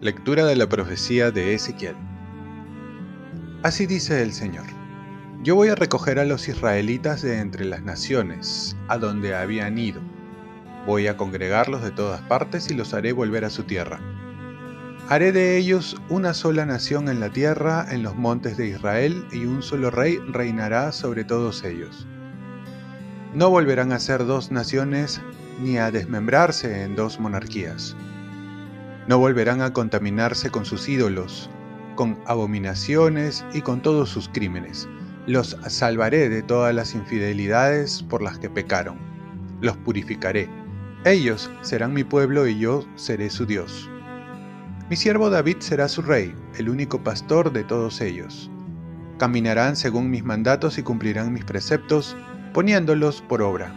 Lectura de la profecía de Ezequiel. Así dice el Señor. Yo voy a recoger a los israelitas de entre las naciones, a donde habían ido. Voy a congregarlos de todas partes y los haré volver a su tierra. Haré de ellos una sola nación en la tierra, en los montes de Israel, y un solo rey reinará sobre todos ellos. No volverán a ser dos naciones ni a desmembrarse en dos monarquías no volverán a contaminarse con sus ídolos, con abominaciones y con todos sus crímenes. Los salvaré de todas las infidelidades por las que pecaron. Los purificaré. Ellos serán mi pueblo y yo seré su Dios. Mi siervo David será su rey, el único pastor de todos ellos. Caminarán según mis mandatos y cumplirán mis preceptos, poniéndolos por obra.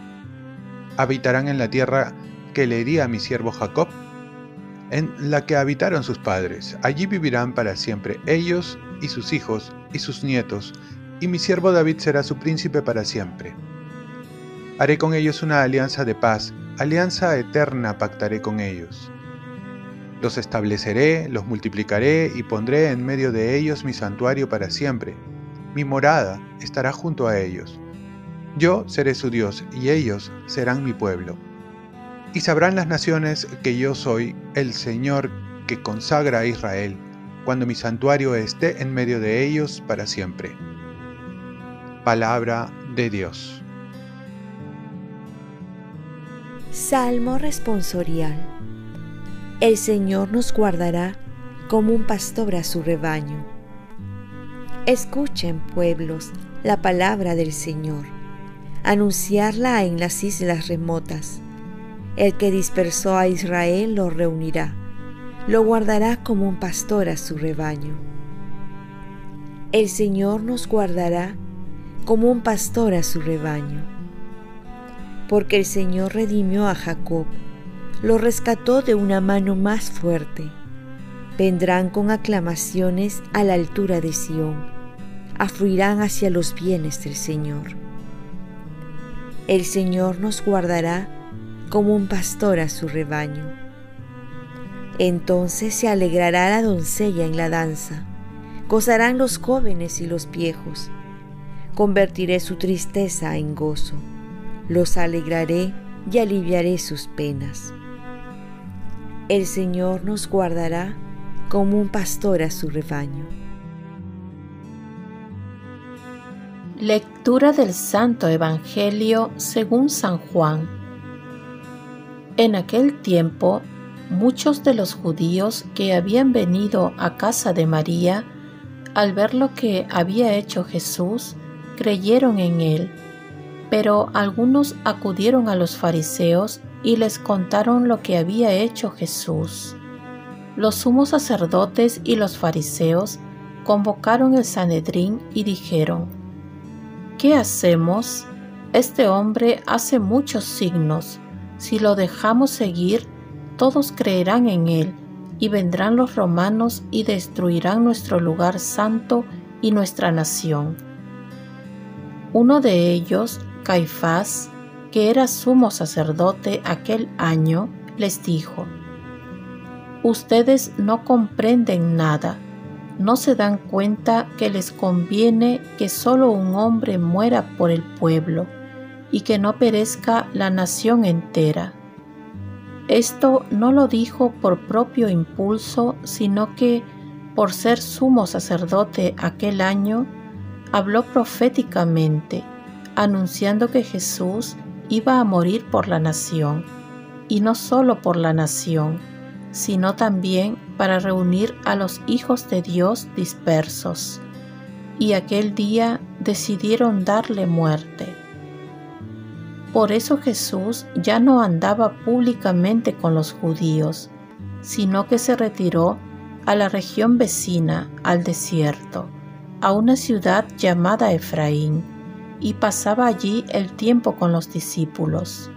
Habitarán en la tierra que le di a mi siervo Jacob en la que habitaron sus padres. Allí vivirán para siempre ellos y sus hijos y sus nietos, y mi siervo David será su príncipe para siempre. Haré con ellos una alianza de paz, alianza eterna pactaré con ellos. Los estableceré, los multiplicaré y pondré en medio de ellos mi santuario para siempre. Mi morada estará junto a ellos. Yo seré su Dios y ellos serán mi pueblo. Y sabrán las naciones que yo soy el Señor que consagra a Israel, cuando mi santuario esté en medio de ellos para siempre. Palabra de Dios. Salmo responsorial. El Señor nos guardará como un pastor a su rebaño. Escuchen, pueblos, la palabra del Señor, anunciarla en las islas remotas el que dispersó a Israel lo reunirá, lo guardará como un pastor a su rebaño. El Señor nos guardará como un pastor a su rebaño. Porque el Señor redimió a Jacob, lo rescató de una mano más fuerte. Vendrán con aclamaciones a la altura de Sión, afluirán hacia los bienes del Señor. El Señor nos guardará como un pastor a su rebaño. Entonces se alegrará la doncella en la danza, gozarán los jóvenes y los viejos. Convertiré su tristeza en gozo, los alegraré y aliviaré sus penas. El Señor nos guardará como un pastor a su rebaño. Lectura del Santo Evangelio según San Juan en aquel tiempo, muchos de los judíos que habían venido a casa de María, al ver lo que había hecho Jesús, creyeron en él. Pero algunos acudieron a los fariseos y les contaron lo que había hecho Jesús. Los sumos sacerdotes y los fariseos convocaron el Sanedrín y dijeron, ¿Qué hacemos? Este hombre hace muchos signos si lo dejamos seguir, todos creerán en él, y vendrán los romanos y destruirán nuestro lugar santo y nuestra nación. Uno de ellos, Caifás, que era sumo sacerdote aquel año, les dijo, Ustedes no comprenden nada, no se dan cuenta que les conviene que solo un hombre muera por el pueblo y que no perezca la nación entera. Esto no lo dijo por propio impulso, sino que, por ser sumo sacerdote aquel año, habló proféticamente, anunciando que Jesús iba a morir por la nación, y no solo por la nación, sino también para reunir a los hijos de Dios dispersos. Y aquel día decidieron darle muerte. Por eso Jesús ya no andaba públicamente con los judíos, sino que se retiró a la región vecina, al desierto, a una ciudad llamada Efraín, y pasaba allí el tiempo con los discípulos.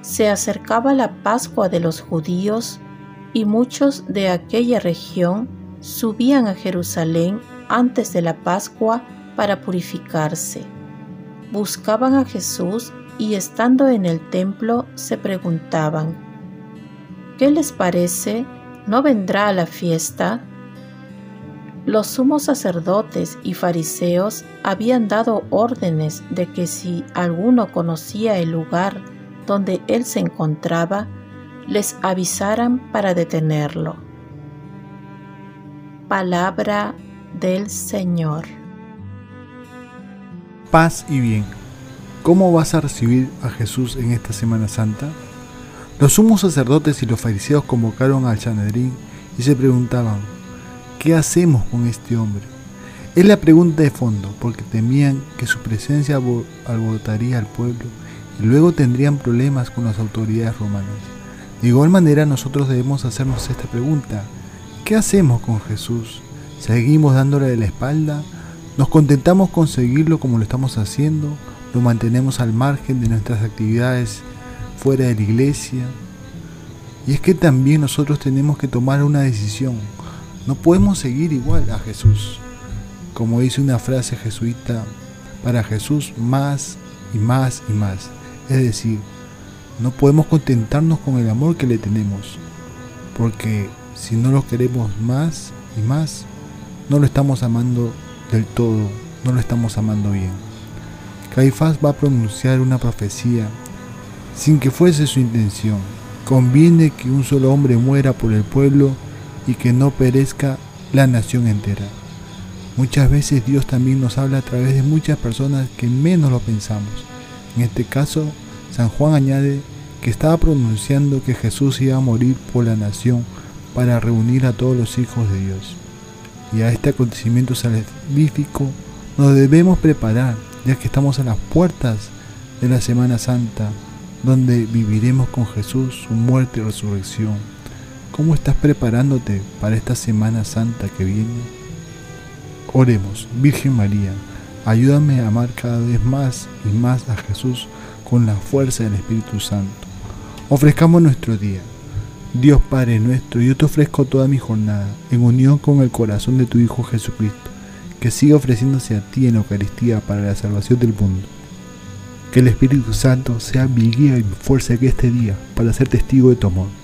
Se acercaba la Pascua de los judíos y muchos de aquella región subían a Jerusalén antes de la Pascua para purificarse. Buscaban a Jesús y estando en el templo se preguntaban, ¿qué les parece? ¿No vendrá a la fiesta? Los sumos sacerdotes y fariseos habían dado órdenes de que si alguno conocía el lugar donde él se encontraba, les avisaran para detenerlo. Palabra del Señor. Paz y bien. ¿Cómo vas a recibir a Jesús en esta Semana Santa? Los sumos sacerdotes y los fariseos convocaron al Sanedrín y se preguntaban, ¿qué hacemos con este hombre? Es la pregunta de fondo, porque temían que su presencia alborotaría al pueblo y luego tendrían problemas con las autoridades romanas. De igual manera nosotros debemos hacernos esta pregunta, ¿qué hacemos con Jesús? ¿Seguimos dándole la espalda? ¿Nos contentamos con seguirlo como lo estamos haciendo? ¿Lo mantenemos al margen de nuestras actividades fuera de la iglesia? Y es que también nosotros tenemos que tomar una decisión. No podemos seguir igual a Jesús. Como dice una frase jesuita, para Jesús más y más y más. Es decir, no podemos contentarnos con el amor que le tenemos, porque si no lo queremos más y más, no lo estamos amando del todo, no lo estamos amando bien. Caifás va a pronunciar una profecía sin que fuese su intención. Conviene que un solo hombre muera por el pueblo y que no perezca la nación entera. Muchas veces Dios también nos habla a través de muchas personas que menos lo pensamos. En este caso, San Juan añade que estaba pronunciando que Jesús iba a morir por la nación para reunir a todos los hijos de Dios. Y a este acontecimiento salvífico nos debemos preparar, ya que estamos a las puertas de la Semana Santa, donde viviremos con Jesús su muerte y resurrección. ¿Cómo estás preparándote para esta Semana Santa que viene? Oremos, Virgen María, ayúdame a amar cada vez más y más a Jesús con la fuerza del Espíritu Santo. Ofrezcamos nuestro día. Dios Padre nuestro, yo te ofrezco toda mi jornada en unión con el corazón de tu Hijo Jesucristo, que siga ofreciéndose a ti en la Eucaristía para la salvación del mundo. Que el Espíritu Santo sea mi guía y mi fuerza que este día para ser testigo de tu amor.